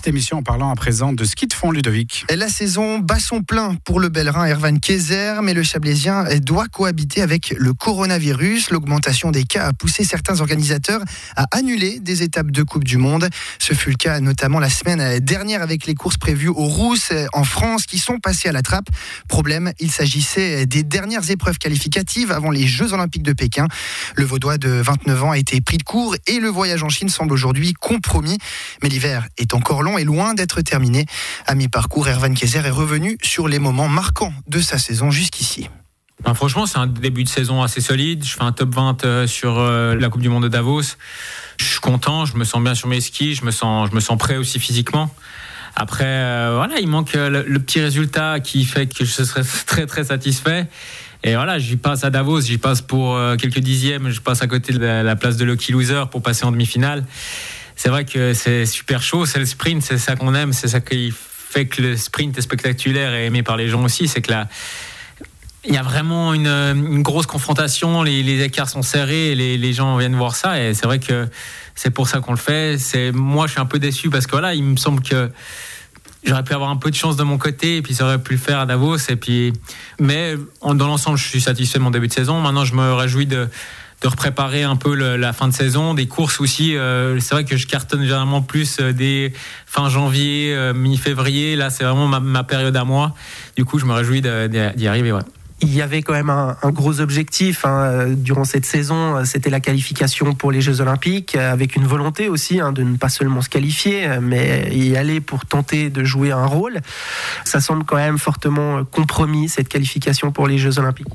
cette émission en parlant à présent de ski de fond, Ludovic. La saison bat son plein pour le Bellerin Ervan Kayser, mais le Chablaisien doit cohabiter avec le coronavirus. L'augmentation des cas a poussé certains organisateurs à annuler des étapes de Coupe du Monde. Ce fut le cas notamment la semaine dernière avec les courses prévues aux Rousses en France qui sont passées à la trappe. Problème, il s'agissait des dernières épreuves qualificatives avant les Jeux Olympiques de Pékin. Le Vaudois de 29 ans a été pris de court et le voyage en Chine semble aujourd'hui compromis. Mais l'hiver est encore long et loin d'être terminé. À mi-parcours, Erwan Kaiser est revenu sur les moments marquants de sa saison jusqu'ici. Ben, franchement, c'est un début de saison assez solide. Je fais un top 20 euh, sur euh, la Coupe du Monde de Davos. Je suis content, je me sens bien sur mes skis, je me sens, je me sens prêt aussi physiquement. Après, euh, voilà, il manque le, le, petit résultat qui fait que je serais très très satisfait. Et voilà, j'y passe à Davos, j'y passe pour quelques dixièmes, je passe à côté de la place de Lucky Loser pour passer en demi-finale c'est vrai que c'est super chaud, c'est le sprint, c'est ça qu'on aime, c'est ça qui fait que le sprint est spectaculaire et aimé par les gens aussi, c'est que là, il y a vraiment une, grosse confrontation, les, écarts sont serrés, les, les, gens viennent voir ça et c'est vrai que c'est pour ça qu'on le fait. Moi, je suis un peu déçu parce que voilà, il me semble que j'aurais pu avoir un peu de chance de mon côté et puis ça aurait pu le faire à Davos et puis mais dans l'ensemble, je suis satisfait de mon début de saison. Maintenant, je me réjouis de de repréparer un peu la fin de saison, des courses aussi. Euh, c'est vrai que je cartonne généralement plus euh, des fin janvier, euh, mi-février. Là, c'est vraiment ma, période à moi. Du coup, je me réjouis d'y arriver. Il y avait quand même un, gros objectif hein, durant cette saison, c'était la qualification pour les Jeux Olympiques, avec une volonté aussi hein, de ne pas seulement se qualifier, mais y aller pour tenter de jouer un rôle. Ça semble quand même fortement compromis cette qualification pour les Jeux Olympiques.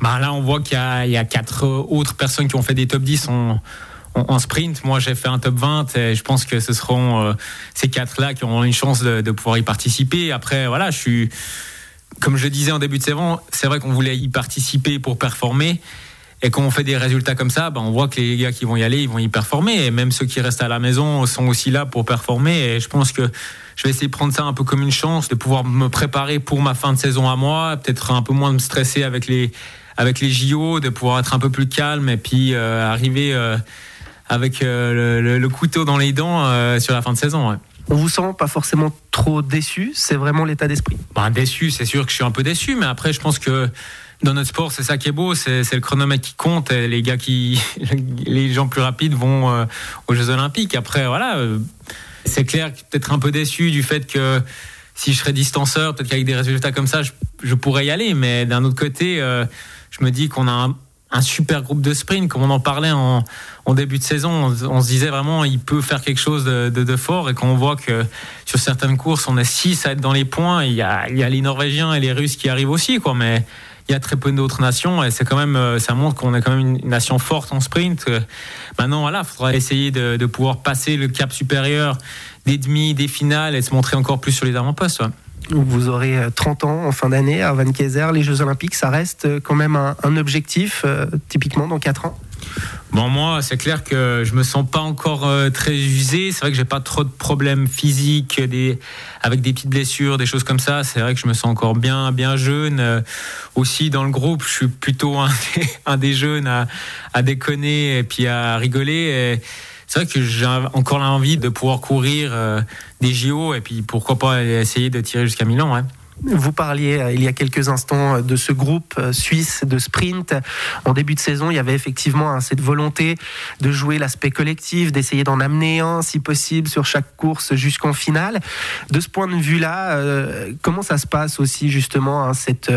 Bah là, on voit qu'il y, a quatre autres personnes qui ont fait des top 10 en, sprint. Moi, j'ai fait un top 20 et je pense que ce seront euh, ces quatre-là qui auront une chance de, pouvoir y participer. Après, voilà, je suis, comme je disais en début de saison, c'est vrai qu'on voulait y participer pour performer. Et quand on fait des résultats comme ça, bah, on voit que les gars qui vont y aller, ils vont y performer. Et même ceux qui restent à la maison sont aussi là pour performer. Et je pense que je vais essayer de prendre ça un peu comme une chance, de pouvoir me préparer pour ma fin de saison à moi, peut-être un peu moins me stresser avec les, avec les JO, de pouvoir être un peu plus calme et puis euh, arriver euh, avec euh, le, couteau dans les dents sur la fin de saison. On vous sent pas forcément trop déçu, c'est vraiment l'état d'esprit? Bah, déçu, c'est sûr que je suis un peu déçu, mais après je pense que dans notre sport, c'est ça qui est beau, c'est le chronomètre qui compte. Et les gars qui, les gens plus rapides vont aux Jeux Olympiques. Après, voilà, c'est clair, peut-être un peu déçu du fait que si je serais distanceur, peut-être qu'avec des résultats comme ça, je, pourrais y aller. Mais d'un autre côté, je me dis qu'on a un, super groupe de sprint, comme on en parlait en, début de saison. On, se disait vraiment, il peut faire quelque chose de, fort. Et quand on voit que sur certaines courses, on est 6 à être dans les points, il y a, les Norvégiens et les Russes qui arrivent aussi, quoi. Mais il y a très peu d'autres nations et c'est quand même, euh, ça montre qu'on est quand même une nation forte en sprint. Maintenant, voilà, il faudra essayer de, pouvoir passer le cap supérieur des demi, des finales et se montrer encore plus sur les avant-postes. Vous aurez 30 euh, ans en fin d'année à Van Kayser. Les Jeux Olympiques, ça reste euh, quand même un, objectif, euh, typiquement dans 4 ans Bon, moi, c'est clair que je me sens pas encore très usé. C'est vrai que j'ai pas trop de problèmes physiques, avec des petites blessures, des choses comme ça. C'est vrai que je me sens encore bien, bien jeune. aussi, dans le groupe, je suis plutôt un des, jeunes à, déconner et puis à rigoler. C'est vrai que j'ai encore l'envie de pouvoir courir euh, des JO et puis pourquoi pas essayer de tirer jusqu'à Milan. Vous parliez euh, il y a quelques instants euh, de ce groupe suisse de sprint. En début de saison, il y avait effectivement hein, cette volonté de jouer l'aspect collectif, d'essayer d'en amener un, si possible, sur chaque course jusqu'en finale. De ce point de vue-là, comment ça se passe aussi justement hein, cette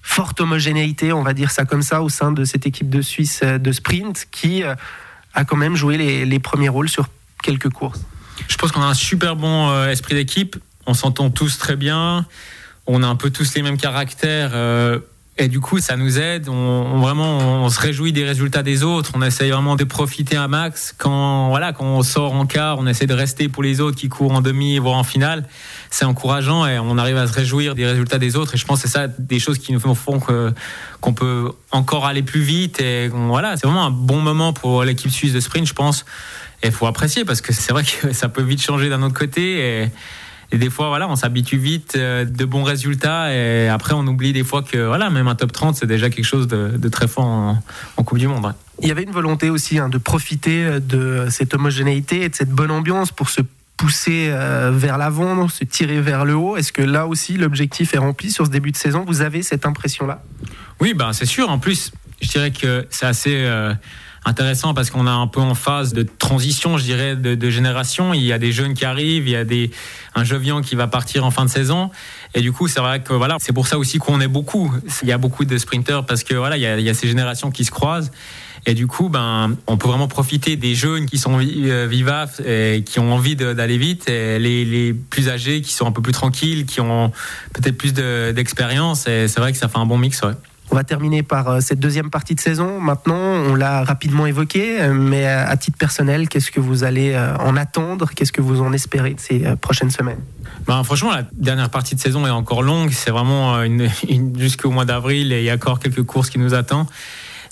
forte homogénéité, on va dire ça comme ça, au sein de cette équipe de Suisse de sprint qui a quand même joué les, premiers rôles sur quelques courses. Je pense qu'on a un super bon euh, esprit d'équipe. On s'entend tous très bien. On a un peu tous les mêmes caractères. Euh, et du coup, ça nous aide. On, vraiment, on se réjouit des résultats des autres. On essaye vraiment de profiter un max. Quand, voilà, quand on sort en quart, on essaie de rester pour les autres qui courent en demi, voire en finale. C'est encourageant et on arrive à se réjouir des résultats des autres. Et je pense que c'est ça des choses qui nous font qu'on peut encore aller plus vite. Et voilà, c'est vraiment un bon moment pour l'équipe suisse de sprint, je pense. Et faut apprécier parce que c'est vrai que ça peut vite changer d'un autre côté. Et des fois, voilà, on s'habitue vite, euh, de bons résultats, et après, on oublie des fois que, voilà, même un top 30, c'est déjà quelque chose de, très fort en, Coupe du Monde. Il y avait une volonté aussi hein, de profiter de cette homogénéité et de cette bonne ambiance pour se pousser euh, vers l'avant, se tirer vers le haut. Est-ce que là aussi l'objectif est rempli sur ce début de saison? Vous avez cette impression-là? Oui, ben c'est sûr. En plus, je dirais que c'est assez euh, intéressant parce qu'on est un peu en phase de transition, je dirais, de, de, génération. Il y a des jeunes qui arrivent, il y a des, un Jovian qui va partir en fin de saison. Et du coup, c'est vrai que voilà, c'est pour ça aussi qu'on est beaucoup. Il y a beaucoup de sprinters parce que voilà, il y a, ces générations qui se croisent. Et du coup, ben, on peut vraiment profiter des jeunes qui sont euh, vivaces et qui ont envie d'aller vite, et les, plus âgés qui sont un peu plus tranquilles, qui ont peut-être plus d'expérience. et c'est vrai que ça fait un bon mix. On va terminer par euh, cette deuxième partie de saison. Maintenant, on l'a rapidement évoqué, euh, mais à titre personnel, qu'est-ce que vous allez en attendre? Qu'est-ce que vous en espérez de ces prochaines semaines? Ben, Franchement, la dernière partie de saison est encore longue. C'est vraiment jusqu'au mois d'avril et il y a encore quelques courses qui nous attendent.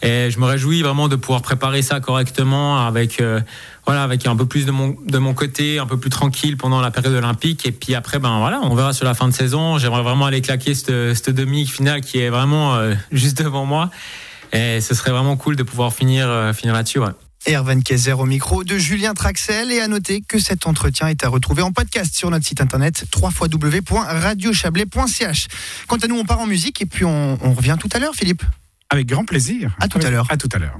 Et je me réjouis vraiment de pouvoir préparer ça correctement avec euh, voilà avec un peu plus de mon de mon côté, un peu plus tranquille pendant la période olympique. Et puis après, ben voilà, on verra sur la fin de saison. J'aimerais vraiment aller claquer cette, cette demi finale qui est vraiment euh, juste devant moi. Et ce serait vraiment cool de pouvoir finir euh, finir là-dessus. Ouais. Erwan Kaiser au micro de Julien Traxel et à noter que cet entretien est à retrouver en podcast sur notre site internet www.radiochablais.ch. Quant à nous, on part en musique et puis on revient tout à l'heure, Philippe. Avec grand plaisir. À tout à l'heure. À tout à l'heure.